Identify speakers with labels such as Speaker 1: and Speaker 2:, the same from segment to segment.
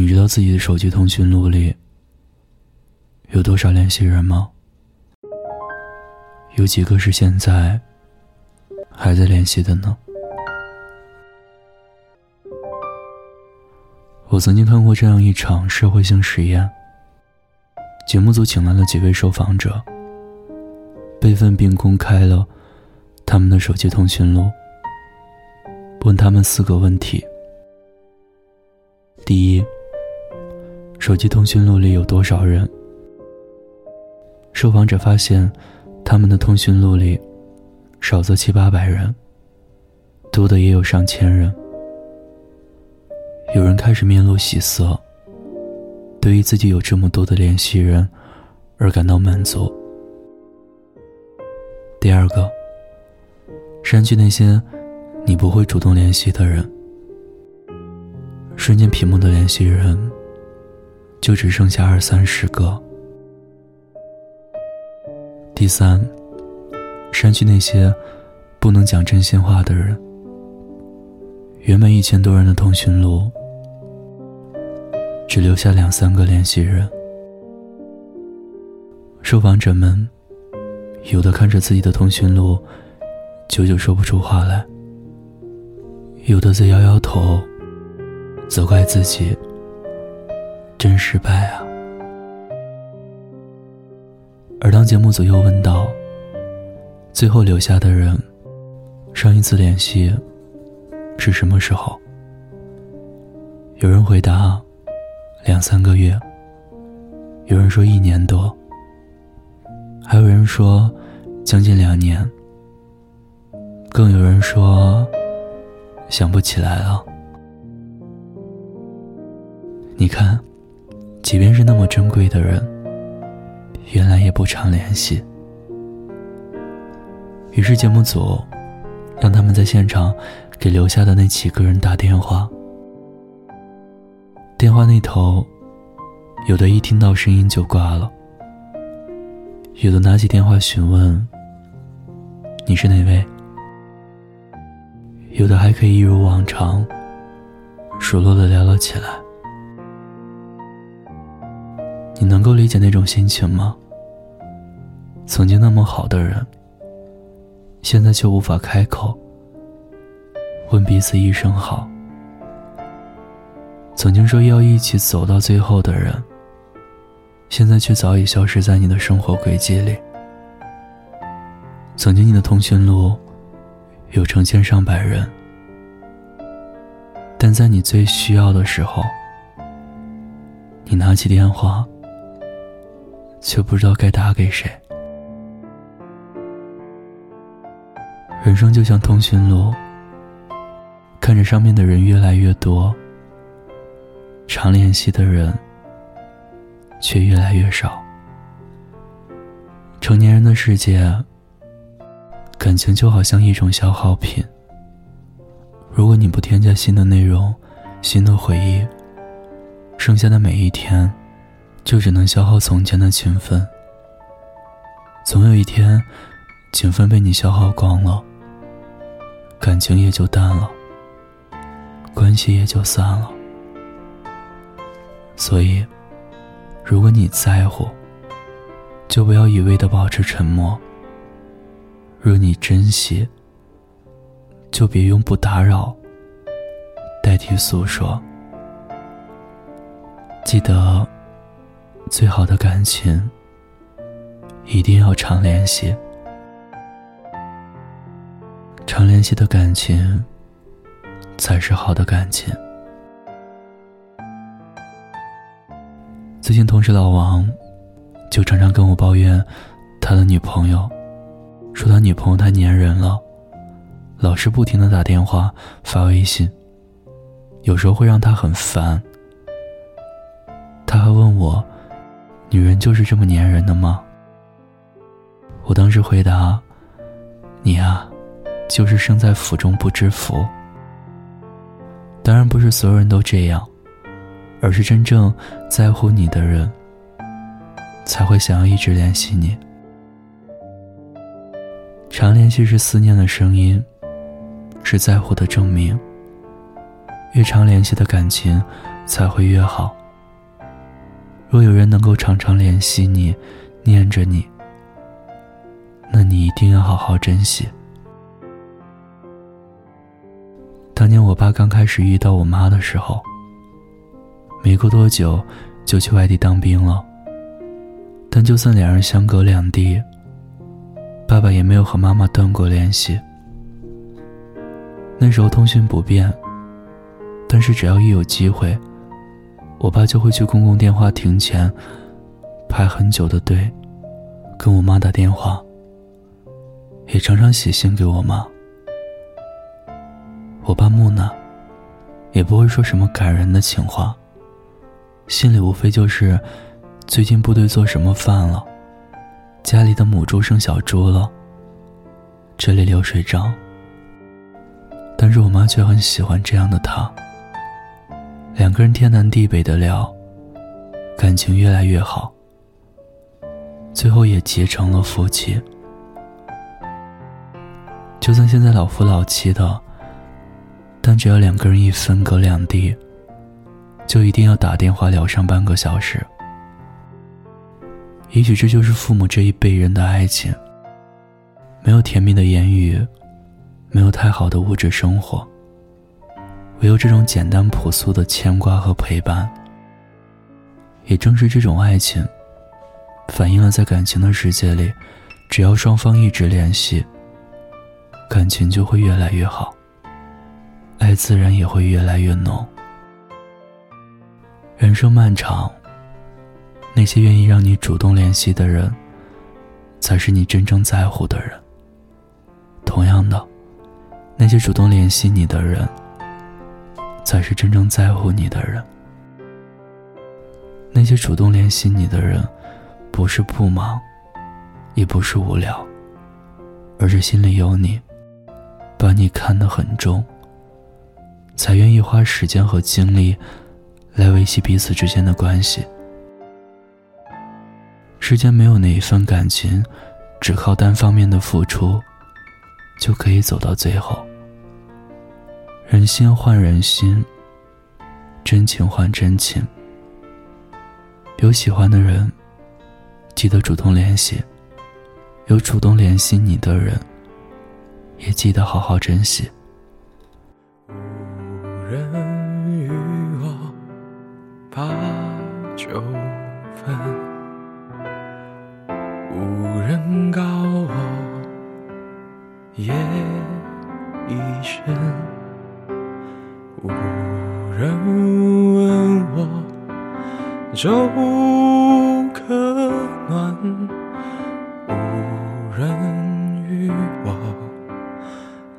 Speaker 1: 你知道自己的手机通讯录里有多少联系人吗？有几个是现在还在联系的呢？我曾经看过这样一场社会性实验，节目组请来了几位受访者，备份并公开了他们的手机通讯录，问他们四个问题：第一，手机通讯录里有多少人？受访者发现，他们的通讯录里少则七八百人，多的也有上千人。有人开始面露喜色，对于自己有这么多的联系人而感到满足。第二个，删去那些你不会主动联系的人，瞬间屏幕的联系人就只剩下二三十个。第三，删去那些不能讲真心话的人，原本一千多人的通讯录。只留下两三个联系人。受访者们，有的看着自己的通讯录，久久说不出话来；有的在摇摇头，责怪自己真失败啊。而当节目组又问到，最后留下的人，上一次联系是什么时候？有人回答。两三个月，有人说一年多，还有人说将近两年，更有人说想不起来了。你看，即便是那么珍贵的人，原来也不常联系。于是节目组让他们在现场给留下的那几个人打电话。电话那头，有的一听到声音就挂了，有的拿起电话询问：“你是哪位？”有的还可以一如往常，熟络的聊了起来。你能够理解那种心情吗？曾经那么好的人，现在却无法开口问彼此一声好。曾经说要一起走到最后的人，现在却早已消失在你的生活轨迹里。曾经你的通讯录有成千上百人，但在你最需要的时候，你拿起电话，却不知道该打给谁。人生就像通讯录，看着上面的人越来越多。常联系的人却越来越少。成年人的世界，感情就好像一种消耗品。如果你不添加新的内容、新的回忆，剩下的每一天，就只能消耗从前的情分。总有一天，情分被你消耗光了，感情也就淡了，关系也就散了。所以，如果你在乎，就不要一味的保持沉默；若你珍惜，就别用不打扰代替诉说。记得，最好的感情一定要常联系，常联系的感情才是好的感情。最近同事老王，就常常跟我抱怨他的女朋友，说他女朋友太粘人了，老是不停的打电话发微信，有时候会让他很烦。他还问我，女人就是这么粘人的吗？我当时回答，你呀，就是生在福中不知福。当然不是所有人都这样。而是真正在乎你的人，才会想要一直联系你。常联系是思念的声音，是在乎的证明。越常联系的感情才会越好。若有人能够常常联系你，念着你，那你一定要好好珍惜。当年我爸刚开始遇到我妈的时候，没过多久就去外地当兵了。但就算两人相隔两地，爸爸也没有和妈妈断过联系。那时候通讯不便，但是只要一有机会，我爸就会去公共电话亭前排很久的队，跟我妈打电话，也常常写信给我妈。我爸木讷，也不会说什么感人的情话。心里无非就是最近部队做什么饭了，家里的母猪生小猪了，这里流水账。但是我妈却很喜欢这样的他，两个人天南地北的聊，感情越来越好，最后也结成了夫妻。就算现在老夫老妻的。但只要两个人一分隔两地，就一定要打电话聊上半个小时。也许这就是父母这一辈人的爱情。没有甜蜜的言语，没有太好的物质生活，唯有这种简单朴素的牵挂和陪伴。也正是这种爱情，反映了在感情的世界里，只要双方一直联系，感情就会越来越好。爱自然也会越来越浓。人生漫长，那些愿意让你主动联系的人，才是你真正在乎的人。同样的，那些主动联系你的人，才是真正在乎你的人。那些主动联系你的人，不是不忙，也不是无聊，而是心里有你，把你看得很重。才愿意花时间和精力来维系彼此之间的关系。世间没有哪一份感情，只靠单方面的付出就可以走到最后。人心换人心，真情换真情。有喜欢的人，记得主动联系；有主动联系你的人，也记得好好珍惜。
Speaker 2: 无人与我把酒分，粥可暖，无人与我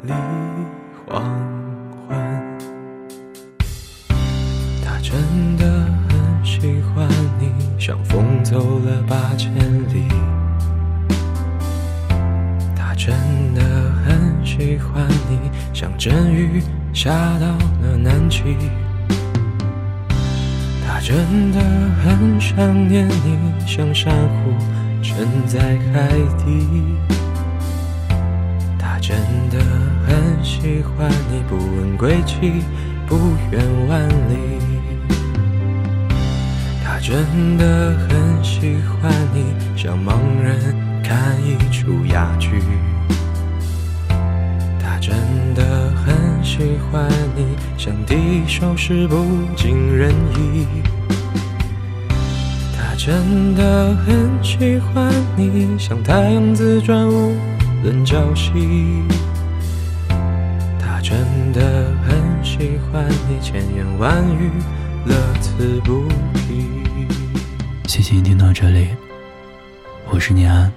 Speaker 2: 立黄昏。他。真的很喜欢你，像风走了八千里。他真的很喜欢你，像阵雨下到了南极。他真的很想念你，像珊瑚沉在海底。他真的很喜欢你，不问归期，不远万里。他真的很喜欢你，像盲人看一出哑剧。他真的很喜欢你，像第一首诗不尽人意。真的很喜欢你，像太阳自转无论朝夕。他真的很喜欢你，千言万语乐此不疲。
Speaker 1: 谢谢你听到这里，我是念安。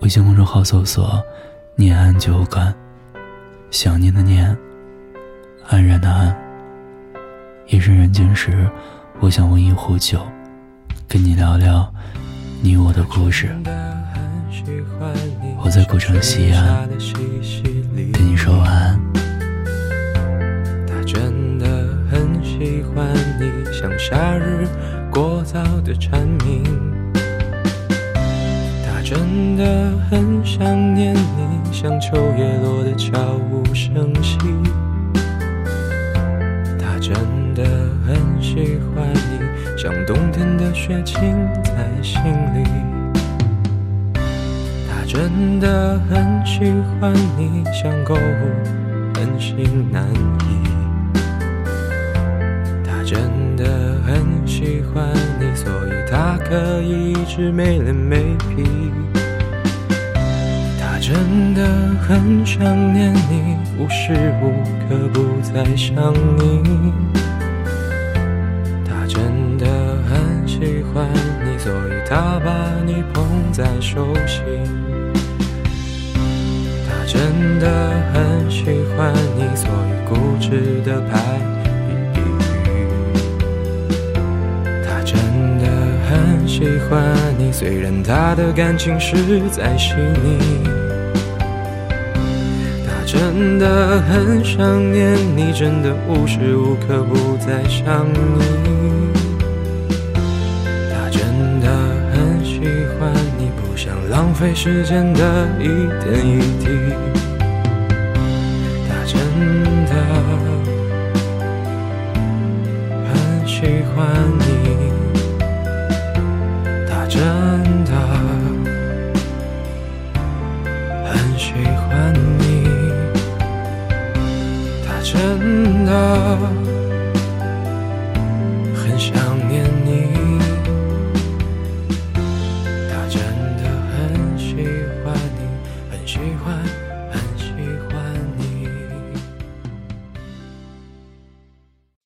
Speaker 1: 微信公众号搜索“念安酒馆”，想念的念，安然的安。夜深人静时，我想温一壶酒，跟你聊聊你我的故事。我在古城西安，跟你说晚安。
Speaker 2: 他真的很喜欢你，像夏日。过早的蝉鸣，他真的很想念你，像秋叶落的悄无声息。真的很喜欢你，像冬天的雪浸在心里。他真的很喜欢你，像购物很心难移。他真的很喜欢你，所以他可以一直没脸没皮。他真的很想念你，无时无刻不在想你。他把你捧在手心。他真的很喜欢你，所以固执的排比喻。他真的很喜欢你，虽然他的感情实在细腻。他真的很想念你，真的无时无刻不在想你。费时间的一点一滴。他真的很喜欢你，他真的很喜欢你，他真的。